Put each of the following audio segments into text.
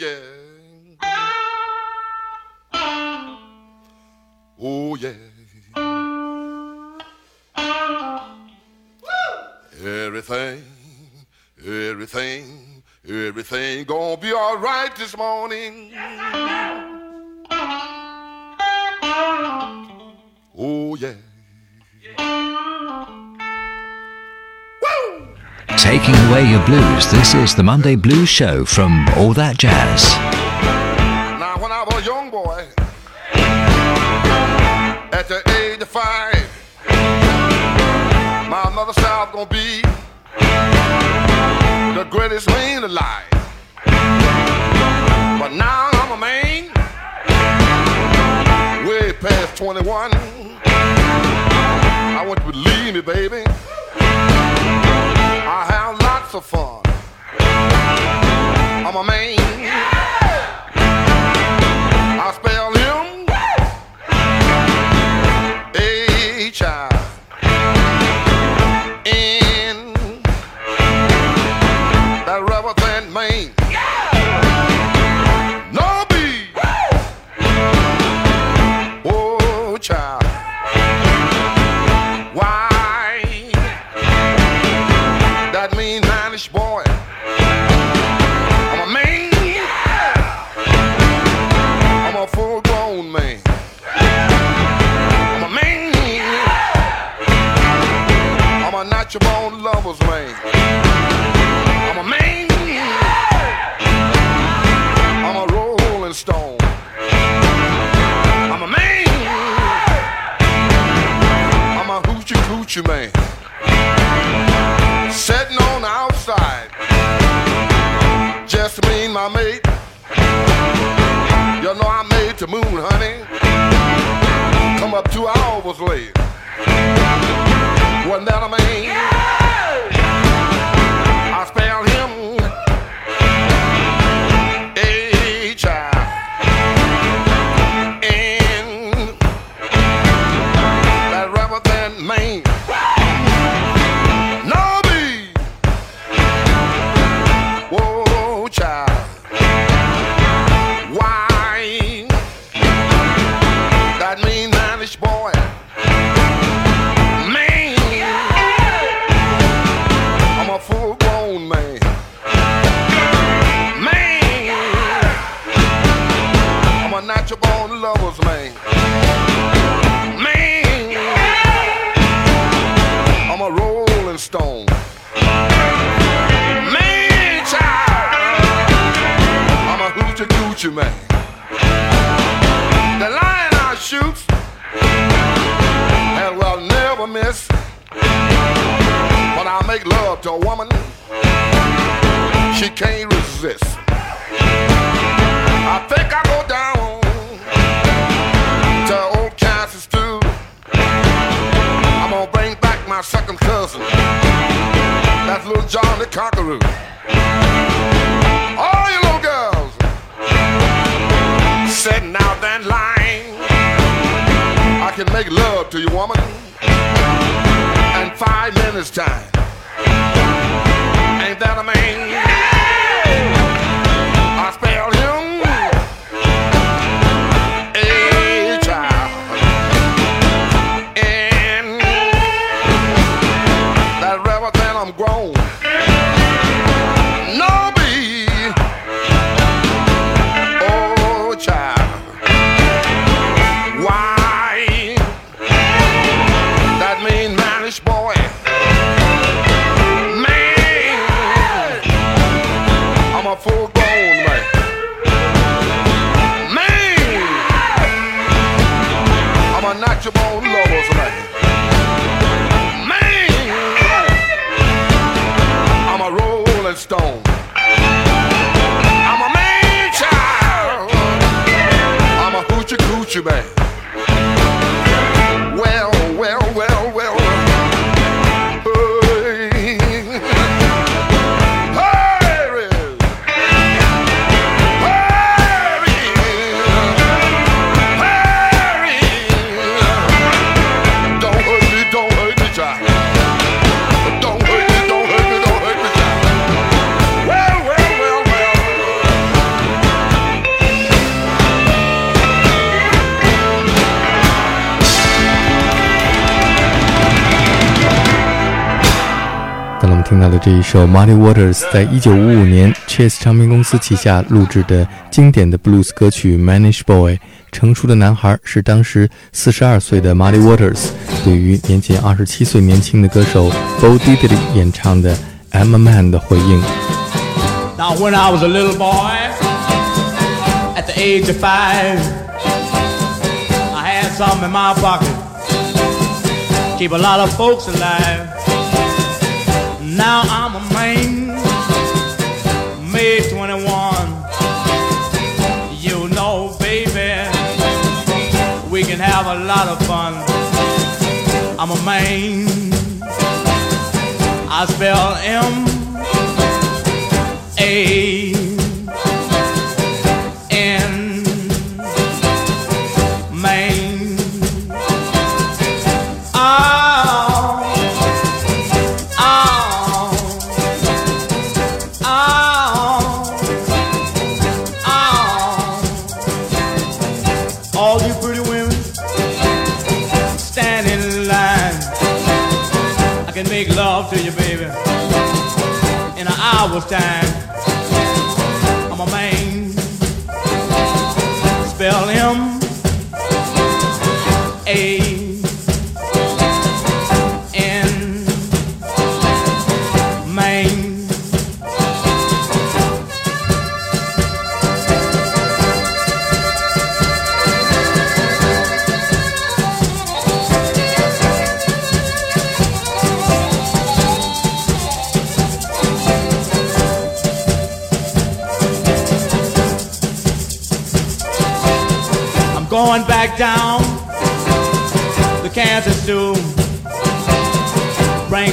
yeah. Oh yeah. Everything, everything, everything gonna be all right this morning. Taking away your blues, this is the Monday Blues Show from All That Jazz. Now, when I was a young boy, at the age of five, my mother said I was gonna be the greatest man alive. But now I'm a man, way past 21. I want you to believe me, baby. Fun. I'm a man. Lover's man. I'm a man. I'm a rolling stone. I'm a man. I'm a hoochie coochie man. The lion I shoot and will never miss. When I make love to a woman, she can't resist. I think I go down to old Kansas too. I'm gonna bring back my second cousin. That's little John the Conqueror. All you little girls sitting out that line. I can make love to you, woman, in five minutes time. Ain't that a man? Well, 听到的这一首 Muddy Waters，在一九五五年 Chess 唱片公司旗下录制的经典的 blues 歌曲《Manish Boy》。成熟的男孩是当时四十二岁的 Muddy Waters 对于年仅二十七岁年轻的歌手 Bo Diddley 演唱的《I'm a Man》的回应。Now when I was a little boy, at the age of five, I had something in my pocket, keep a lot of folks alive. Now I'm a man, made 21. You know, baby, we can have a lot of fun. I'm a man. I spell M A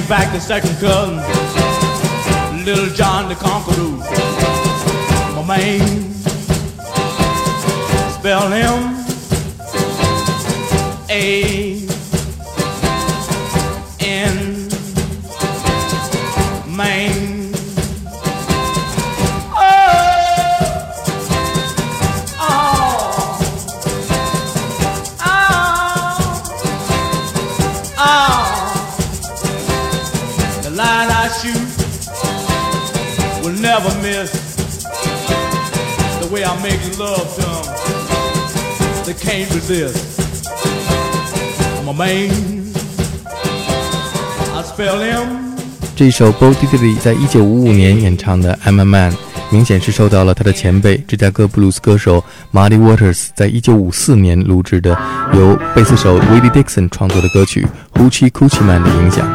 Back the second cousin, Little John the Conqueror. My man, spell him A never miss. The way I make love to 'em, they can't resist. I'm a man. I spell him. 这一首 Bo Diddley 在一九五五年演唱的《I'm a Man》，明显是受到了他的前辈芝加哥布鲁斯歌手 Muddy Waters 在一九五四年录制的由贝斯手 Willie Dixon 创作的歌曲《Hoochie Coochie Man》的影响。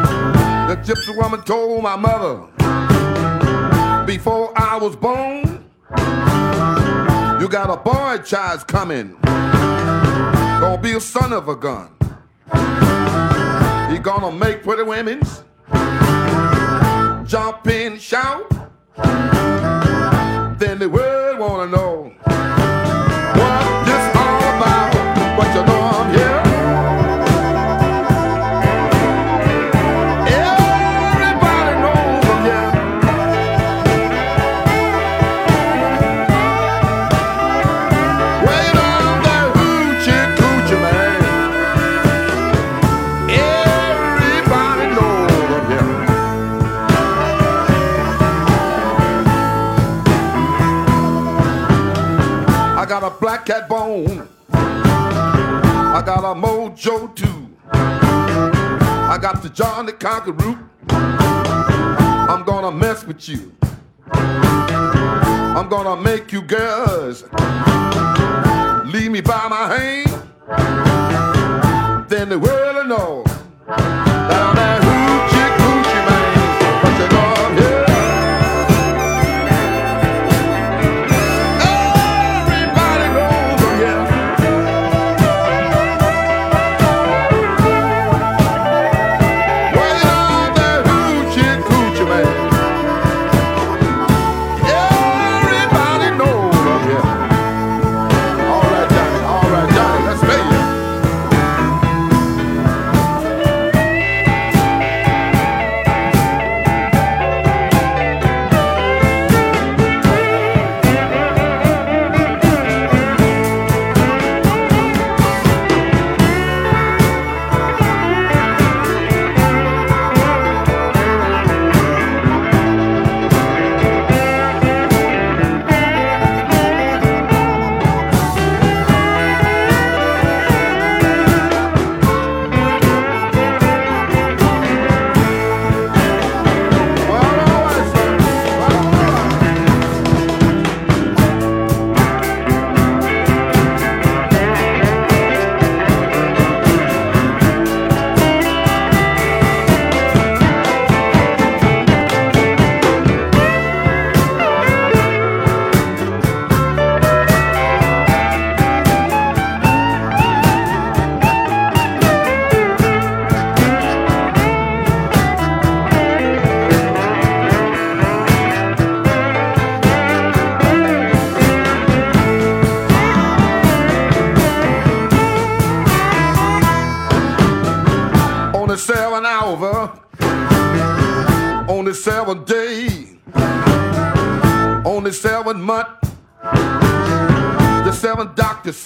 Before I was born, you got a boy child coming, gonna be a son of a gun. He gonna make pretty women's jump and shout. Mojo too. I got the John the Conqueror. I'm gonna mess with you. I'm gonna make you girls leave me by my hand. Then the world will know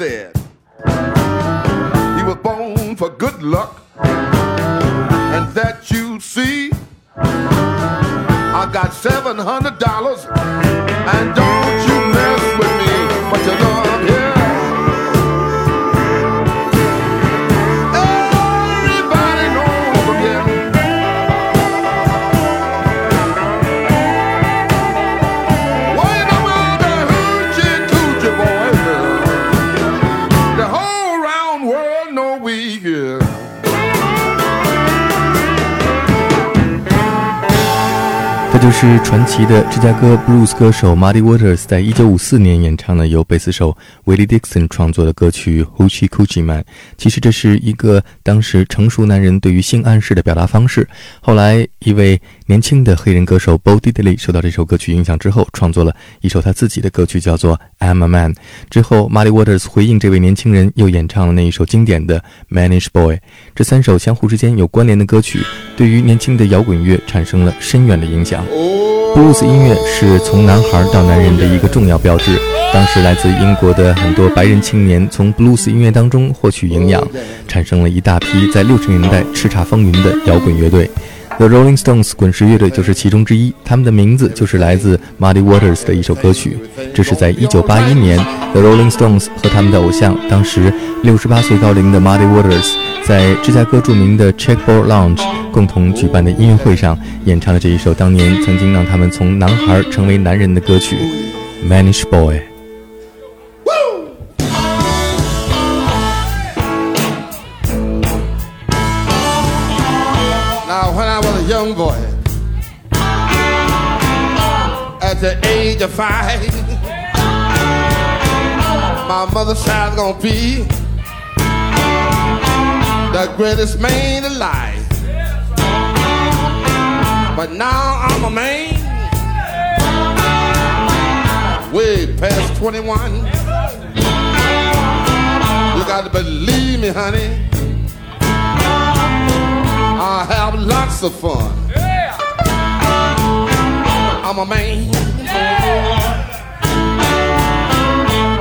said. He was born for good luck, and that you see. I got 700是传奇的芝加哥 blues 歌手 Muddy Waters 在1954年演唱的由贝斯手 Willie Dixon 创作的歌曲《Hoochie Coochie Man》。其实这是一个当时成熟男人对于性暗示的表达方式。后来，一位年轻的黑人歌手 Bo Diddley 受到这首歌曲影响之后，创作了一首他自己的歌曲，叫做《I'm a Man》。之后，Muddy Waters 回应这位年轻人，又演唱了那一首经典的《Manish Boy》。这三首相互之间有关联的歌曲，对于年轻的摇滚乐产生了深远的影响。布鲁斯音乐是从男孩到男人的一个重要标志。当时来自英国的很多白人青年从布鲁斯音乐当中获取营养，产生了一大批在六十年代叱咤风云的摇滚乐队。The Rolling Stones 滚石乐队就是其中之一，他们的名字就是来自 Muddy Waters 的一首歌曲。这是在1981年，The Rolling Stones 和他们的偶像，当时68岁高龄的 Muddy Waters，在芝加哥著名的 Checkboard Lounge 共同举办的音乐会上演唱了这一首当年曾经让他们从男孩成为男人的歌曲《Manish Boy》。Young boy, at the age of five, my mother's was gonna be the greatest man alive. But now I'm a man, way past 21. You got to believe me, honey. I have lots of fun. I'm a man.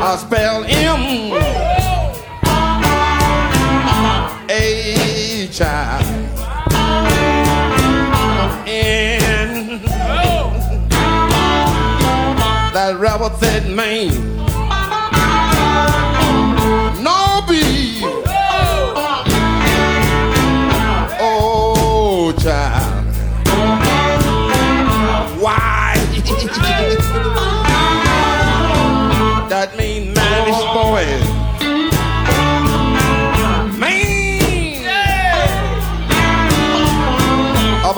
I spell M A child. N that rebel that man.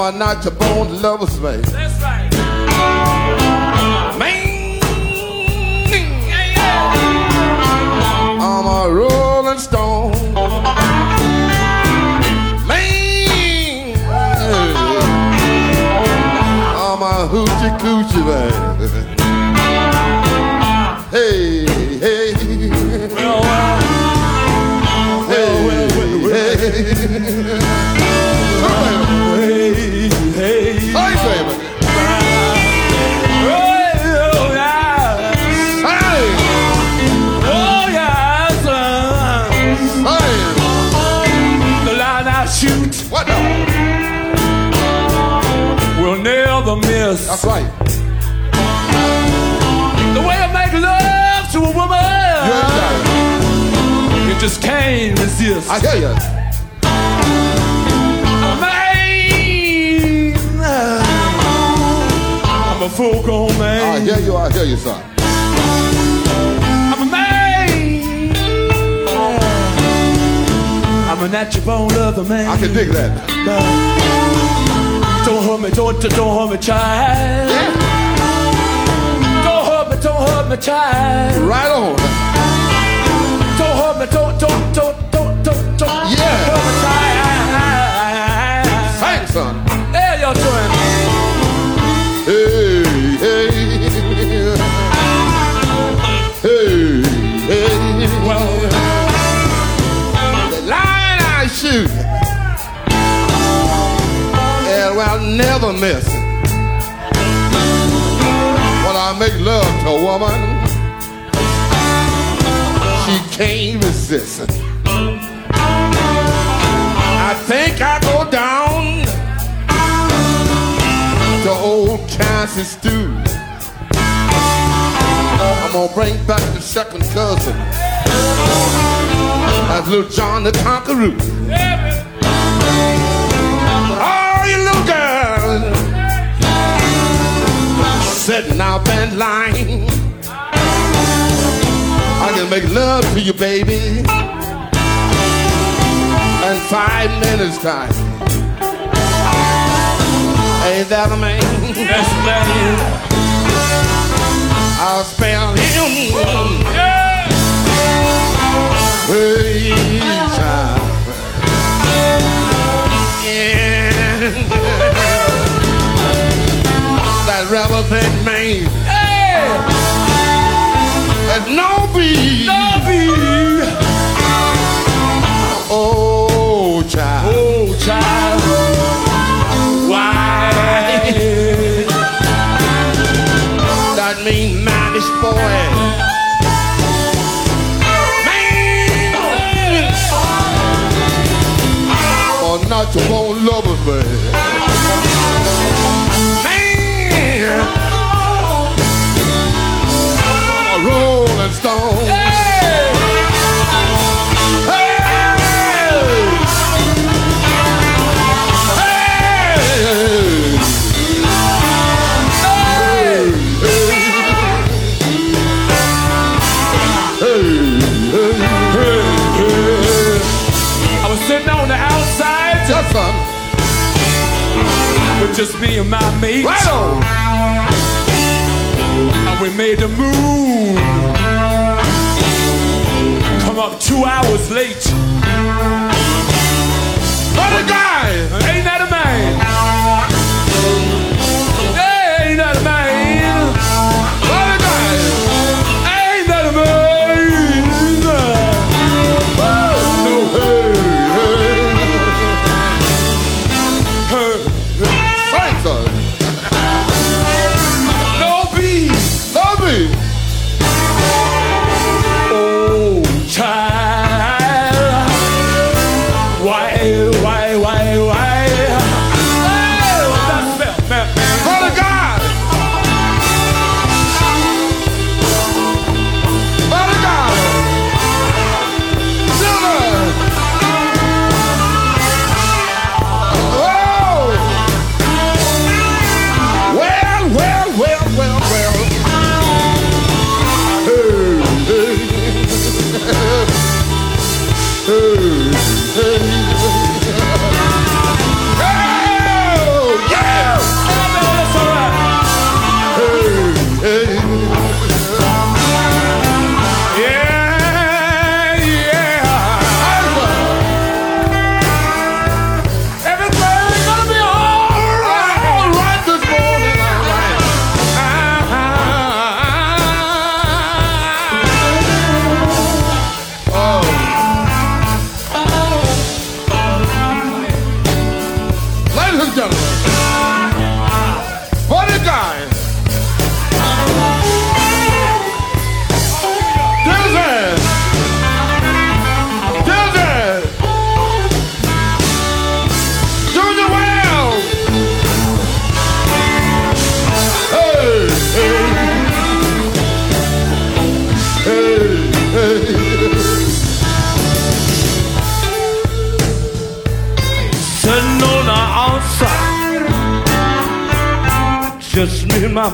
I'm a not your bone lovers, man. That's right. Man. I'm a rolling stone. Man. I'm a hoochie coochie man. Never That's right. the way I make love to a woman. You ain't got it. You just can't resist. I hear you. I'm a man. I'm a full grown I hear you. I hear you, son. I'm a man. I'm a natural born lover man. I can dig that. Don't hurt me, don't, don't hurt me, child. Don't hurt me, don't hurt me, child. Right on. Don't hurt me, don't, don't, don't, don't, don't, don't Yeah. hurt me, child. Thanks, son. There you're doing. Hey, hey. Hey, hey. Well, The line I shoot. Well, never miss. make love to a woman, she can't resist it. I think I go down to old Kansas stew. I'm gonna bring back the second cousin. That's little John the Conqueror. Sitting up that line. I can make love to you, baby, in five minutes time. Ain't that a man? That's a man. I'll spell him. Yeah. Hey, child. Yeah. That rebel thing man. Hey. There's no beat. Lovey. Oh, child. Oh, child. Why? That mean. Man. Or not your own lover, man. Rolling stone. With just me and my mate. Right on. And we made the moon come up two hours late. A guy! Ain't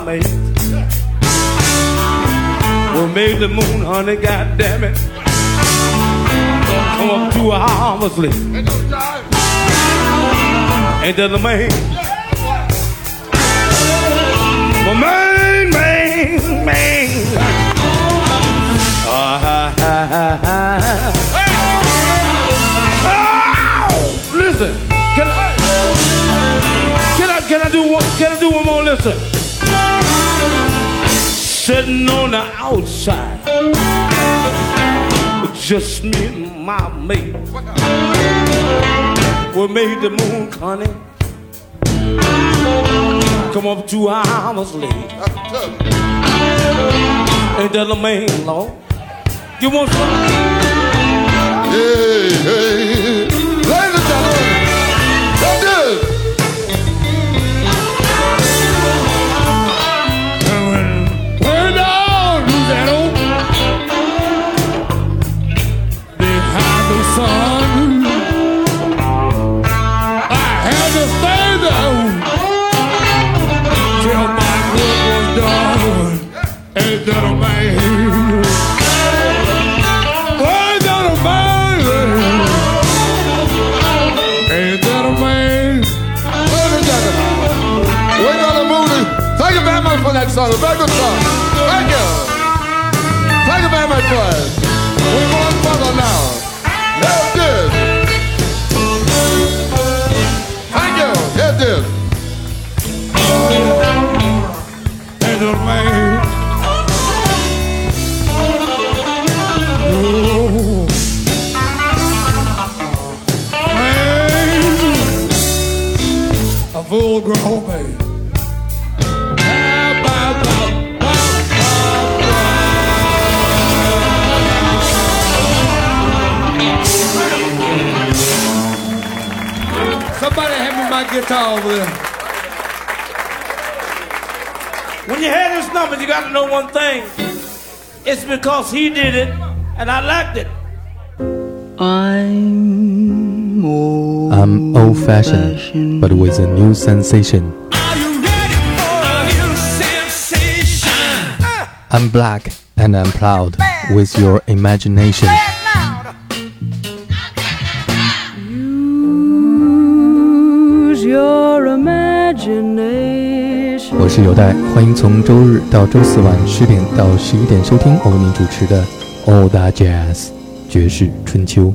just me and mate. We made the moon, honey, God damn it. Come up two hours late. Ain't. That the man? My man, man, man. Ah. Listen, can I, can I, can I do one, can I do one more? Listen. Sitting on the outside, just me and my mate. We made the moon, honey. come up two hours late. Ain't that a man, Lord? You want some? Hey, hey. Ladies me over there. When you hear this number, you got to know one thing. It's because he did it, and I liked it. I'm old, I'm old fashioned, but with a new sensation. Are you ready for a new sensation? I'm black and I'm proud with your imagination. 我是有代，欢迎从周日到周四晚十点到十一点收听我为您主持的 All That Jazz 爵士春秋。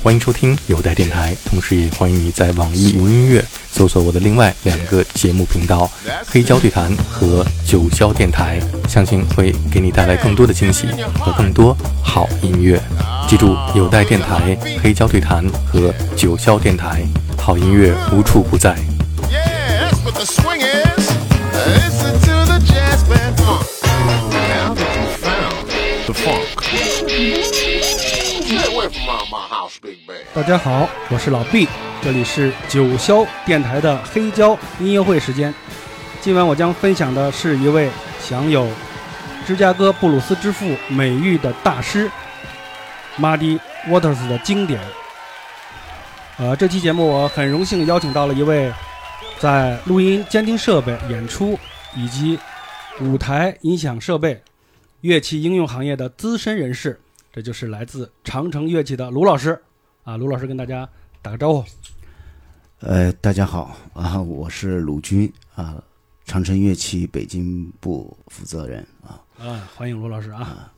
欢迎收听有代电台，同时也欢迎你在网易云音乐搜索我的另外两个节目频道“黑胶对谈”和“九霄电台”，相信会给你带来更多的惊喜和更多好音乐。记住，有代电台、黑胶对谈和九霄电台，好音乐无处不在。Yeah, that's what the swing is. Listen to the jazz band funk. Now that you found the funk. Stay away from my, my house, big band. 大家好，我是老毕，这里是九霄电台的黑胶音乐会时间。今晚我将分享的是一位享有芝加哥布鲁斯之父美誉的大师 Muddy Waters 的经典。呃，这期节目我很荣幸邀请到了一位在录音监听设备、演出以及舞台音响设备、乐器应用行业的资深人士，这就是来自长城乐器的卢老师。啊，卢老师跟大家打个招呼。呃，大家好啊，我是鲁军啊，长城乐器北京部负责人啊。啊，欢迎卢老师啊！